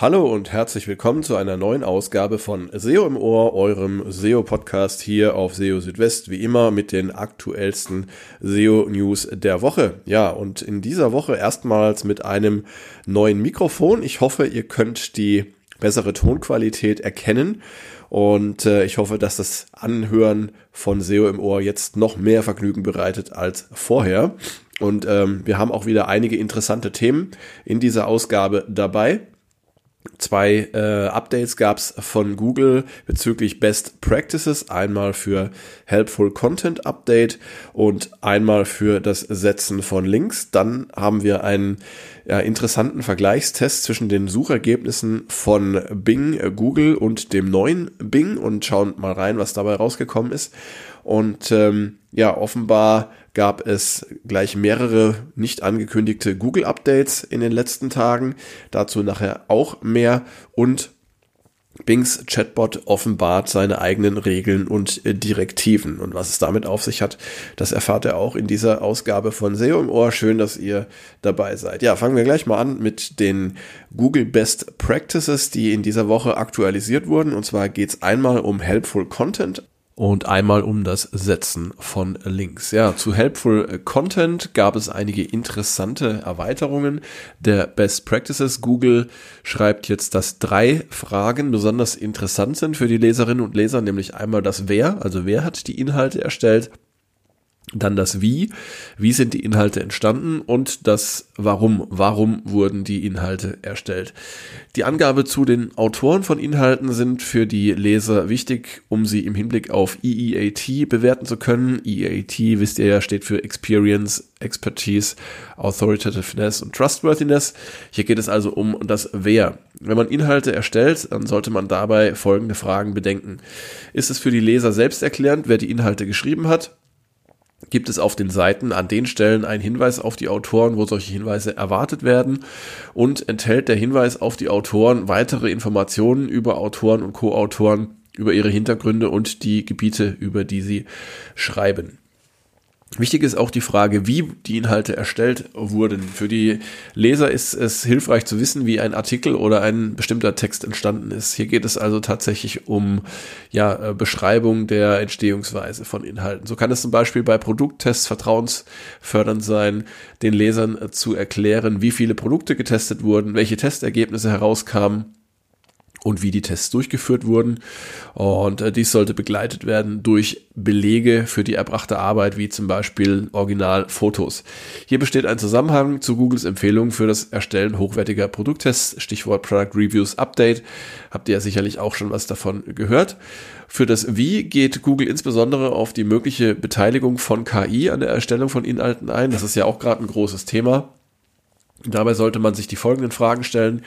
Hallo und herzlich willkommen zu einer neuen Ausgabe von SEO im Ohr, eurem SEO-Podcast hier auf SEO Südwest, wie immer mit den aktuellsten SEO-News der Woche. Ja, und in dieser Woche erstmals mit einem neuen Mikrofon. Ich hoffe, ihr könnt die bessere Tonqualität erkennen und äh, ich hoffe, dass das Anhören von SEO im Ohr jetzt noch mehr Vergnügen bereitet als vorher. Und ähm, wir haben auch wieder einige interessante Themen in dieser Ausgabe dabei. Zwei äh, Updates gab es von Google bezüglich Best Practices. Einmal für Helpful Content Update und einmal für das Setzen von Links. Dann haben wir einen ja, interessanten Vergleichstest zwischen den Suchergebnissen von Bing, Google und dem neuen Bing und schauen mal rein, was dabei rausgekommen ist. Und ähm, ja, offenbar gab es gleich mehrere nicht angekündigte Google-Updates in den letzten Tagen. Dazu nachher auch mehr. Und Bings Chatbot offenbart seine eigenen Regeln und äh, Direktiven. Und was es damit auf sich hat, das erfahrt ihr auch in dieser Ausgabe von SEO im Ohr. Schön, dass ihr dabei seid. Ja, fangen wir gleich mal an mit den Google Best Practices, die in dieser Woche aktualisiert wurden. Und zwar geht es einmal um Helpful Content und einmal um das Setzen von Links. Ja, zu Helpful Content gab es einige interessante Erweiterungen der Best Practices. Google schreibt jetzt, dass drei Fragen besonders interessant sind für die Leserinnen und Leser, nämlich einmal das Wer, also wer hat die Inhalte erstellt, dann das Wie, wie sind die Inhalte entstanden und das Warum, warum wurden die Inhalte erstellt. Die Angabe zu den Autoren von Inhalten sind für die Leser wichtig, um sie im Hinblick auf EEAT bewerten zu können. EEAT, wisst ihr ja, steht für Experience, Expertise, Authoritativeness und Trustworthiness. Hier geht es also um das Wer. Wenn man Inhalte erstellt, dann sollte man dabei folgende Fragen bedenken. Ist es für die Leser selbst erklärend, wer die Inhalte geschrieben hat? Gibt es auf den Seiten an den Stellen einen Hinweis auf die Autoren, wo solche Hinweise erwartet werden und enthält der Hinweis auf die Autoren weitere Informationen über Autoren und Co-Autoren, über ihre Hintergründe und die Gebiete, über die sie schreiben. Wichtig ist auch die Frage, wie die Inhalte erstellt wurden. Für die Leser ist es hilfreich zu wissen, wie ein Artikel oder ein bestimmter Text entstanden ist. Hier geht es also tatsächlich um ja, äh, Beschreibung der Entstehungsweise von Inhalten. So kann es zum Beispiel bei Produkttests vertrauensfördernd sein, den Lesern zu erklären, wie viele Produkte getestet wurden, welche Testergebnisse herauskamen und wie die Tests durchgeführt wurden. Und äh, dies sollte begleitet werden durch Belege für die erbrachte Arbeit, wie zum Beispiel Originalfotos. Hier besteht ein Zusammenhang zu Googles Empfehlung für das Erstellen hochwertiger Produkttests, Stichwort Product Reviews Update. Habt ihr ja sicherlich auch schon was davon gehört. Für das Wie geht Google insbesondere auf die mögliche Beteiligung von KI an der Erstellung von Inhalten ein. Das ist ja auch gerade ein großes Thema. Dabei sollte man sich die folgenden Fragen stellen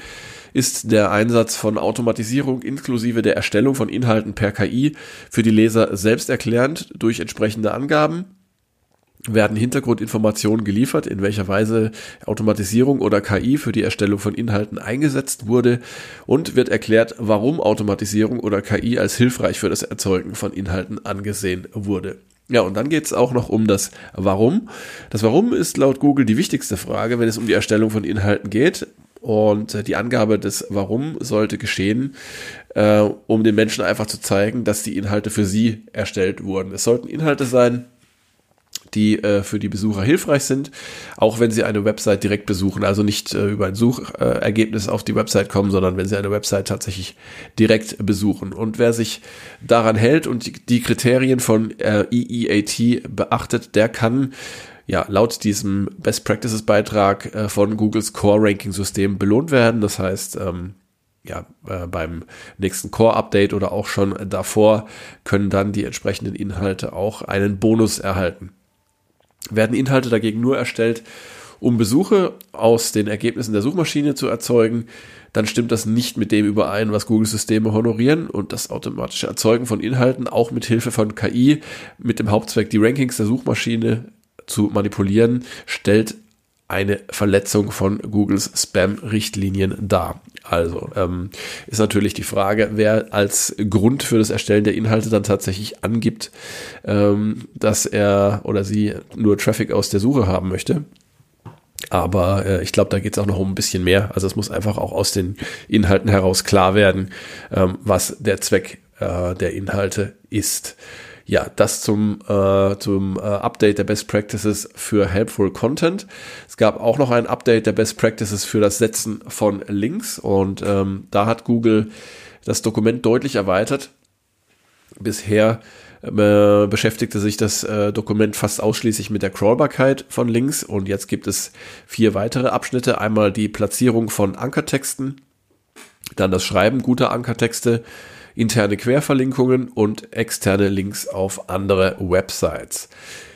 ist der Einsatz von Automatisierung inklusive der Erstellung von Inhalten per KI für die Leser selbsterklärend durch entsprechende Angaben werden Hintergrundinformationen geliefert, in welcher Weise Automatisierung oder KI für die Erstellung von Inhalten eingesetzt wurde und wird erklärt, warum Automatisierung oder KI als hilfreich für das Erzeugen von Inhalten angesehen wurde. Ja, und dann geht es auch noch um das Warum. Das Warum ist laut Google die wichtigste Frage, wenn es um die Erstellung von Inhalten geht. Und äh, die Angabe des Warum sollte geschehen, äh, um den Menschen einfach zu zeigen, dass die Inhalte für sie erstellt wurden. Es sollten Inhalte sein, die äh, für die Besucher hilfreich sind, auch wenn sie eine Website direkt besuchen, also nicht äh, über ein Suchergebnis auf die Website kommen, sondern wenn sie eine Website tatsächlich direkt besuchen. Und wer sich daran hält und die, Kriterien von äh, EEAT beachtet, der kann ja, laut diesem Best Practices Beitrag äh, von Googles Core Ranking System belohnt werden. Das heißt, ähm, ja, äh, beim nächsten Core Update oder auch schon davor können dann die entsprechenden Inhalte auch einen Bonus erhalten. Werden Inhalte dagegen nur erstellt, um Besuche aus den Ergebnissen der Suchmaschine zu erzeugen, dann stimmt das nicht mit dem überein, was Google-Systeme honorieren und das automatische Erzeugen von Inhalten auch mit Hilfe von KI mit dem Hauptzweck, die Rankings der Suchmaschine zu manipulieren, stellt eine Verletzung von Googles Spam-Richtlinien dar. Also ähm, ist natürlich die Frage, wer als Grund für das Erstellen der Inhalte dann tatsächlich angibt, ähm, dass er oder sie nur Traffic aus der Suche haben möchte. Aber äh, ich glaube, da geht es auch noch um ein bisschen mehr. Also es muss einfach auch aus den Inhalten heraus klar werden, ähm, was der Zweck äh, der Inhalte ist. Ja, das zum, äh, zum äh, Update der Best Practices für Helpful Content. Es gab auch noch ein Update der Best Practices für das Setzen von Links und ähm, da hat Google das Dokument deutlich erweitert. Bisher äh, beschäftigte sich das äh, Dokument fast ausschließlich mit der Crawlbarkeit von Links und jetzt gibt es vier weitere Abschnitte. Einmal die Platzierung von Ankertexten, dann das Schreiben guter Ankertexte, interne Querverlinkungen und externe Links auf andere Websites.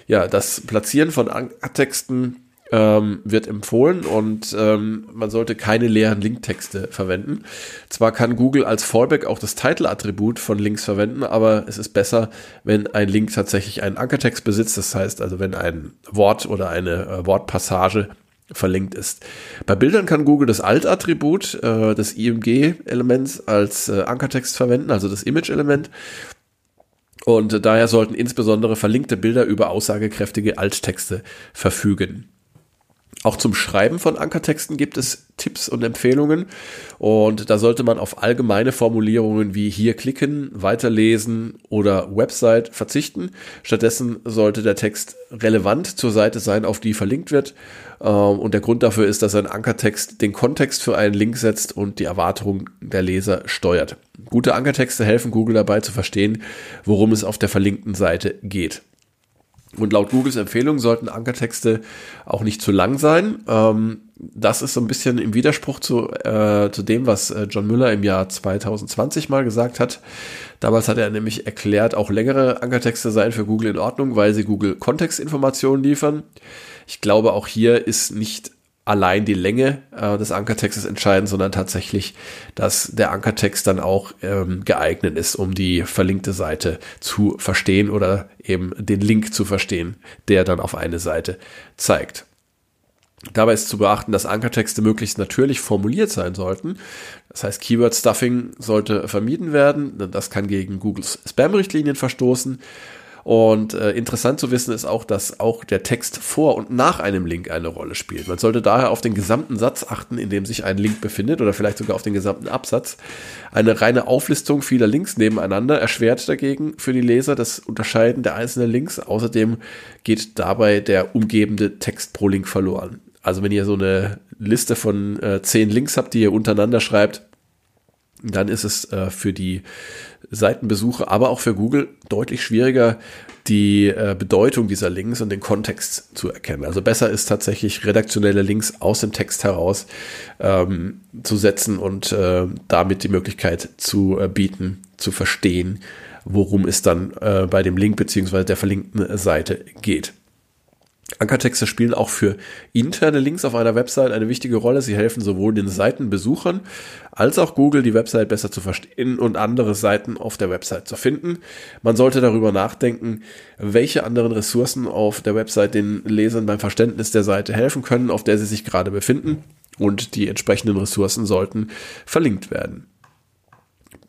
Ja, das Platzieren von Ankertexten ähm, wird empfohlen und ähm, man sollte keine leeren Linktexte verwenden. Zwar kann Google als Fallback auch das Title-Attribut von Links verwenden, aber es ist besser, wenn ein Link tatsächlich einen Ankertext besitzt. Das heißt also, wenn ein Wort oder eine äh, Wortpassage verlinkt ist. Bei Bildern kann Google das Alt-Attribut äh, des IMG-Elements als äh, Ankertext verwenden, also das Image-Element. Und äh, daher sollten insbesondere verlinkte Bilder über aussagekräftige Alttexte verfügen. Auch zum Schreiben von Ankertexten gibt es Tipps und Empfehlungen und da sollte man auf allgemeine Formulierungen wie hier klicken, weiterlesen oder Website verzichten. Stattdessen sollte der Text relevant zur Seite sein, auf die verlinkt wird ähm, und der Grund dafür ist, dass ein Ankertext den Kontext für einen Link setzt und die Erwartungen der Leser steuert. Gute Ankertexte helfen Google dabei zu verstehen, worum es auf der verlinkten Seite geht. Und laut Googles Empfehlung sollten Ankertexte auch nicht zu lang sein. Ähm, das ist so ein bisschen im Widerspruch zu, äh, zu dem, was äh, John Müller im Jahr 2020 mal gesagt hat. Damals hat er nämlich erklärt, auch längere Ankertexte seien für Google in Ordnung, weil sie Google Kontextinformationen liefern. Ich glaube, auch hier ist nicht allein die Länge äh, des Ankertextes entscheiden, sondern tatsächlich, dass der Ankertext dann auch ähm, geeignet ist, um die verlinkte Seite zu verstehen oder eben den Link zu verstehen, der dann auf eine Seite zeigt. Dabei ist zu beachten, dass Ankertexte möglichst natürlich formuliert sein sollten. Das heißt, Keyword Stuffing sollte vermieden werden. Das kann gegen Googles Spam-Richtlinien verstoßen. Und äh, interessant zu wissen ist auch, dass auch der Text vor und nach einem Link eine Rolle spielt. Man sollte daher auf den gesamten Satz achten, in dem sich ein Link befindet oder vielleicht sogar auf den gesamten Absatz. Eine reine Auflistung vieler Links nebeneinander erschwert dagegen für die Leser das Unterscheiden der einzelnen Links. Außerdem geht dabei der umgebende Text pro Link verloren. Also wenn ihr so eine Liste von äh, zehn Links habt, die ihr untereinander schreibt, dann ist es äh, für die Seitenbesucher, aber auch für Google deutlich schwieriger, die äh, Bedeutung dieser Links und den Kontext zu erkennen. Also besser ist tatsächlich redaktionelle Links aus dem Text heraus ähm, zu setzen und äh, damit die Möglichkeit zu äh, bieten, zu verstehen, worum es dann äh, bei dem Link beziehungsweise der verlinkten Seite geht. Ankertexte spielen auch für interne Links auf einer Website eine wichtige Rolle. Sie helfen sowohl den Seitenbesuchern als auch Google, die Website besser zu verstehen und andere Seiten auf der Website zu finden. Man sollte darüber nachdenken, welche anderen Ressourcen auf der Website den Lesern beim Verständnis der Seite helfen können, auf der sie sich gerade befinden. Und die entsprechenden Ressourcen sollten verlinkt werden.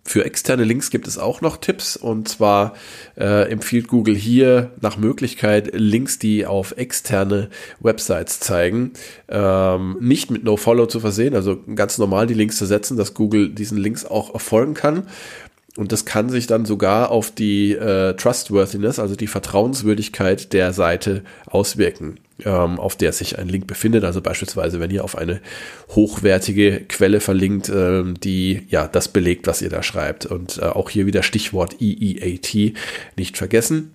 Für externe Links gibt es auch noch Tipps. Und zwar äh, empfiehlt Google hier nach Möglichkeit Links, die auf externe Websites zeigen, ähm, nicht mit NoFollow zu versehen, also ganz normal die Links zu setzen, dass Google diesen Links auch erfolgen kann. Und das kann sich dann sogar auf die äh, Trustworthiness, also die Vertrauenswürdigkeit der Seite auswirken ähm, auf der sich ein Link befindet. Also beispielsweise, wenn ihr auf eine hochwertige Quelle verlinkt, ähm, die ja das belegt, was ihr da schreibt. Und äh, auch hier wieder Stichwort EEAT nicht vergessen.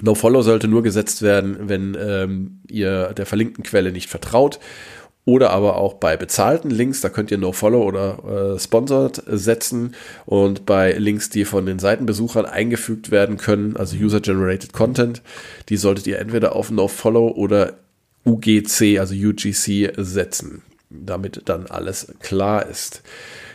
NoFollow sollte nur gesetzt werden, wenn ähm, ihr der verlinkten Quelle nicht vertraut oder aber auch bei bezahlten Links, da könnt ihr No-Follow oder äh, Sponsored setzen und bei Links, die von den Seitenbesuchern eingefügt werden können, also User-Generated Content, die solltet ihr entweder auf No-Follow oder UGC, also UGC setzen, damit dann alles klar ist.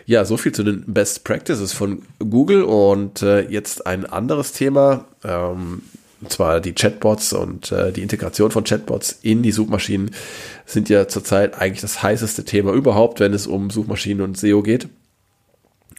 Ja, so viel zu den Best Practices von Google und äh, jetzt ein anderes Thema. Ähm, und zwar die Chatbots und äh, die Integration von Chatbots in die Suchmaschinen sind ja zurzeit eigentlich das heißeste Thema überhaupt, wenn es um Suchmaschinen und SEO geht.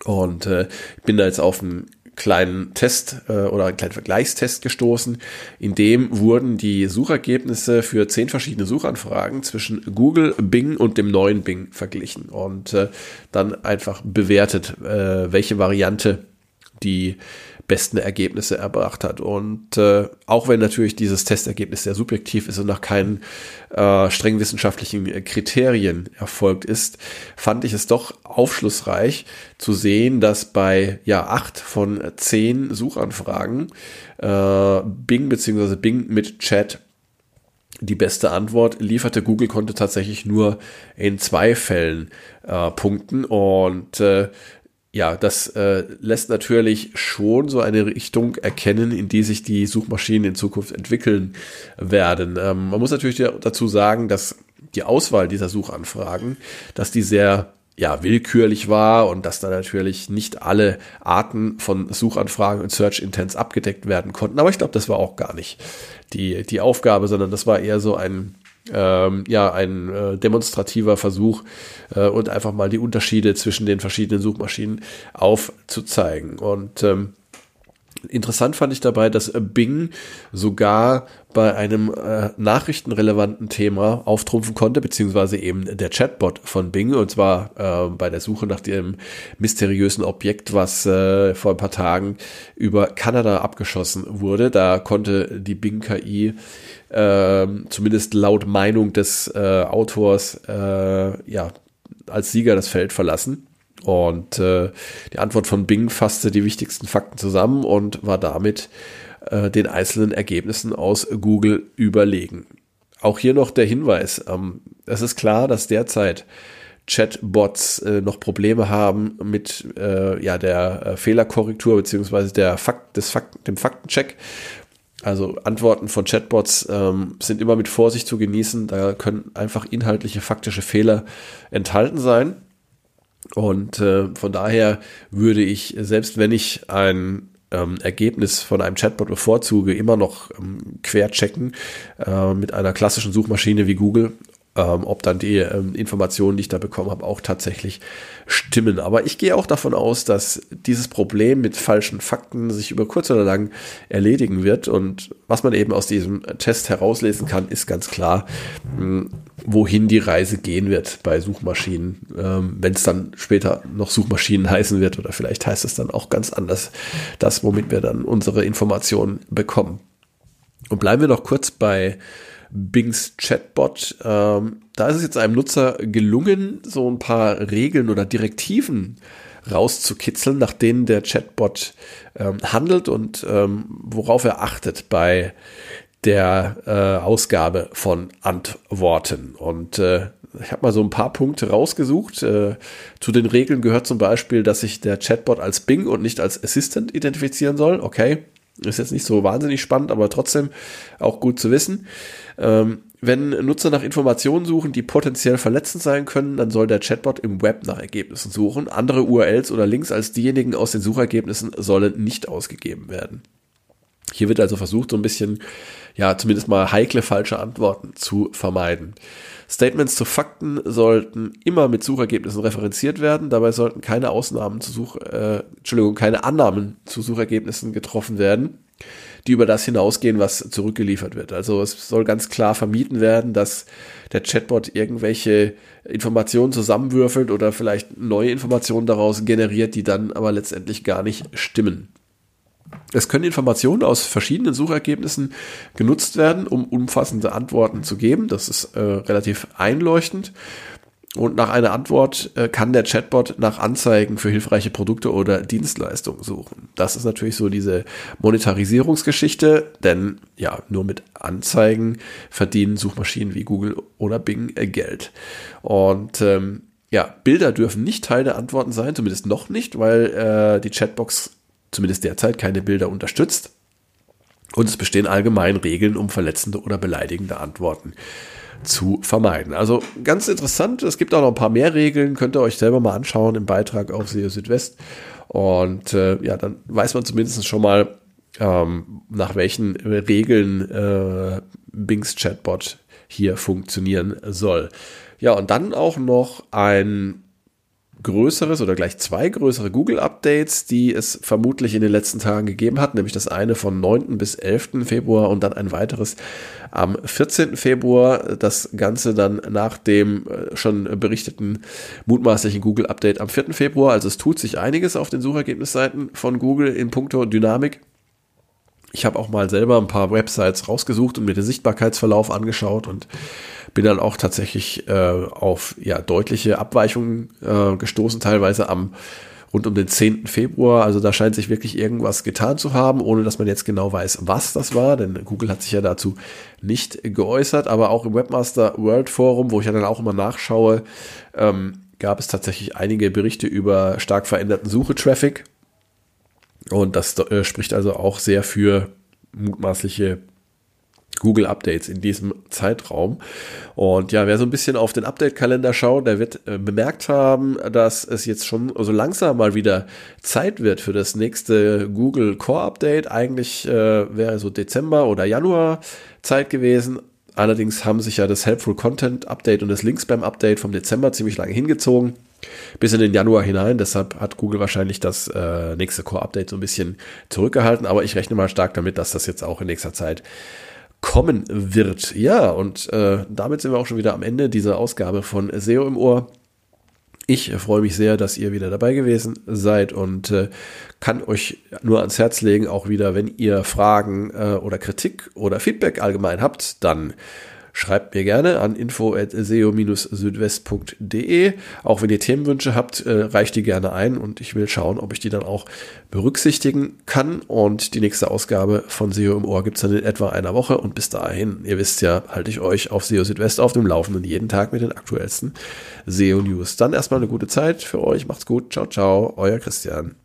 Und äh, ich bin da jetzt auf ein kleinen Test äh, oder einen kleinen Vergleichstest gestoßen. In dem wurden die Suchergebnisse für zehn verschiedene Suchanfragen zwischen Google, Bing und dem neuen Bing verglichen und äh, dann einfach bewertet, äh, welche Variante die besten Ergebnisse erbracht hat. Und äh, auch wenn natürlich dieses Testergebnis sehr subjektiv ist und nach keinen äh, streng wissenschaftlichen Kriterien erfolgt ist, fand ich es doch aufschlussreich zu sehen, dass bei ja acht von zehn Suchanfragen äh, Bing bzw. Bing mit Chat die beste Antwort lieferte. Google konnte tatsächlich nur in zwei Fällen äh, punkten und äh, ja, das äh, lässt natürlich schon so eine Richtung erkennen, in die sich die Suchmaschinen in Zukunft entwickeln werden. Ähm, man muss natürlich dazu sagen, dass die Auswahl dieser Suchanfragen, dass die sehr ja, willkürlich war und dass da natürlich nicht alle Arten von Suchanfragen und Search Intents abgedeckt werden konnten. Aber ich glaube, das war auch gar nicht die, die Aufgabe, sondern das war eher so ein, ähm, ja, ein äh, demonstrativer Versuch äh, und einfach mal die Unterschiede zwischen den verschiedenen Suchmaschinen aufzuzeigen. Und ähm, Interessant fand ich dabei, dass Bing sogar bei einem äh, nachrichtenrelevanten Thema auftrumpfen konnte, beziehungsweise eben der Chatbot von Bing, und zwar äh, bei der Suche nach dem mysteriösen Objekt, was äh, vor ein paar Tagen über Kanada abgeschossen wurde. Da konnte die Bing-KI äh, zumindest laut Meinung des äh, Autors äh, ja als Sieger das Feld verlassen. Und äh, die Antwort von Bing fasste die wichtigsten Fakten zusammen und war damit äh, den einzelnen Ergebnissen aus Google überlegen. Auch hier noch der Hinweis, ähm, es ist klar, dass derzeit Chatbots äh, noch Probleme haben mit äh, ja, der äh, Fehlerkorrektur der Fakt, Fakt, dem Faktencheck. Also Antworten von Chatbots ähm, sind immer mit Vorsicht zu genießen. Da können einfach inhaltliche, faktische Fehler enthalten sein. Und äh, von daher würde ich, selbst wenn ich ein ähm, Ergebnis von einem Chatbot bevorzuge, immer noch ähm, querchecken äh, mit einer klassischen Suchmaschine wie Google ähm, ob dann die ähm, Informationen, die ich da bekommen habe, auch tatsächlich stimmen. Aber ich gehe auch davon aus, dass dieses Problem mit falschen Fakten sich über kurz oder lang erledigen wird. Und was man eben aus diesem Test herauslesen kann, ist ganz klar, mh, hm, wohin die Reise gehen wird bei Suchmaschinen, ähm, wenn es dann später noch Suchmaschinen heißen wird oder vielleicht heißt es dann auch ganz anders, das, womit wir dann unsere Informationen bekommen. Und bleiben wir noch kurz bei Bings Chatbot. Ähm, da ist es jetzt einem Nutzer gelungen, so ein paar Regeln oder Direktiven rauszukitzeln, nach denen der Chatbot ähm, handelt und ähm, worauf er achtet bei der äh, Ausgabe von Antworten. Und äh, ich habe mal so ein paar Punkte rausgesucht. Äh, zu den Regeln gehört zum Beispiel, dass sich der Chatbot als Bing und nicht als Assistant identifizieren soll. Okay, ist jetzt nicht so wahnsinnig spannend, aber trotzdem auch gut zu wissen. Ähm, wenn Nutzer nach Informationen suchen, die potenziell verletzend sein können, dann soll der Chatbot im Web nach Ergebnissen suchen. Andere URLs oder Links als diejenigen aus den Suchergebnissen sollen nicht ausgegeben werden. Hier wird also versucht, so ein bisschen, ja, zumindest mal heikle falsche Antworten zu vermeiden. Statements zu Fakten sollten immer mit Suchergebnissen referenziert werden. Dabei sollten keine Ausnahmen zu Such, äh, Entschuldigung, keine Annahmen zu Suchergebnissen getroffen werden die über das hinausgehen, was zurückgeliefert wird. Also es soll ganz klar vermieden werden, dass der Chatbot irgendwelche Informationen zusammenwürfelt oder vielleicht neue Informationen daraus generiert, die dann aber letztendlich gar nicht stimmen. Es können Informationen aus verschiedenen Suchergebnissen genutzt werden, um umfassende Antworten zu geben. Das ist äh, relativ einleuchtend. Und nach einer Antwort äh, kann der Chatbot nach Anzeigen für hilfreiche Produkte oder Dienstleistungen suchen. Das ist natürlich so diese Monetarisierungsgeschichte, denn ja, nur mit Anzeigen verdienen Suchmaschinen wie Google oder Bing äh, Geld. Und ähm, ja, Bilder dürfen nicht Teil der Antworten sein, zumindest noch nicht, weil äh, die Chatbox zumindest derzeit keine Bilder unterstützt. Und es bestehen allgemein Regeln, um verletzende oder beleidigende Antworten zu vermeiden. Also ganz interessant. Es gibt auch noch ein paar mehr Regeln. Könnt ihr euch selber mal anschauen im Beitrag auf SEO Südwest. Und äh, ja, dann weiß man zumindest schon mal, ähm, nach welchen Regeln äh, Bings Chatbot hier funktionieren soll. Ja, und dann auch noch ein größeres oder gleich zwei größere Google-Updates, die es vermutlich in den letzten Tagen gegeben hat, nämlich das eine vom 9. bis 11. Februar und dann ein weiteres am 14. Februar. Das Ganze dann nach dem äh, schon berichteten mutmaßlichen Google-Update am 4. Februar. Also es tut sich einiges auf den Suchergebnisseiten von Google in puncto Dynamik. Ich habe auch mal selber ein paar Websites rausgesucht und mir den Sichtbarkeitsverlauf angeschaut und bin dann auch tatsächlich äh, auf ja, deutliche Abweichungen äh, gestoßen, teilweise am rund um den 10. Februar. Also da scheint sich wirklich irgendwas getan zu haben, ohne dass man jetzt genau weiß, was das war, denn Google hat sich ja dazu nicht geäußert, aber auch im Webmaster World Forum, wo ich ja dann auch immer nachschaue, ähm, gab es tatsächlich einige Berichte über stark veränderten Suchetraffic und das äh, spricht also auch sehr für mutmaßliche Google Updates in diesem Zeitraum. Und ja, wer so ein bisschen auf den Update-Kalender schaut, der wird äh, bemerkt haben, dass es jetzt schon so langsam mal wieder Zeit wird für das nächste Google Core Update. Eigentlich äh, wäre so Dezember oder Januar Zeit gewesen. Allerdings haben sich ja das Helpful Content Update und das Links-Spam Update vom Dezember ziemlich lange hingezogen bis in den Januar hinein. Deshalb hat Google wahrscheinlich das äh, nächste Core-Update so ein bisschen zurückgehalten. Aber ich rechne mal stark damit, dass das jetzt auch in nächster Zeit kommen wird. Ja, und äh, damit sind wir auch schon wieder am Ende dieser Ausgabe von SEO im Ohr. Ich freue mich sehr, dass ihr wieder dabei gewesen seid und äh, kann euch nur ans Herz legen, auch wieder, wenn ihr Fragen äh, oder Kritik oder Feedback allgemein habt, dann Schreibt mir gerne an info.seo-südwest.de. Auch wenn ihr Themenwünsche habt, äh, reicht die gerne ein und ich will schauen, ob ich die dann auch berücksichtigen kann. Und die nächste Ausgabe von SEO im Ohr gibt es dann in etwa einer Woche. Und bis dahin, ihr wisst ja, halte ich euch auf SEO Südwest auf dem Laufenden jeden Tag mit den aktuellsten SEO News. Dann erstmal eine gute Zeit für euch. Macht's gut. Ciao, ciao. Euer Christian.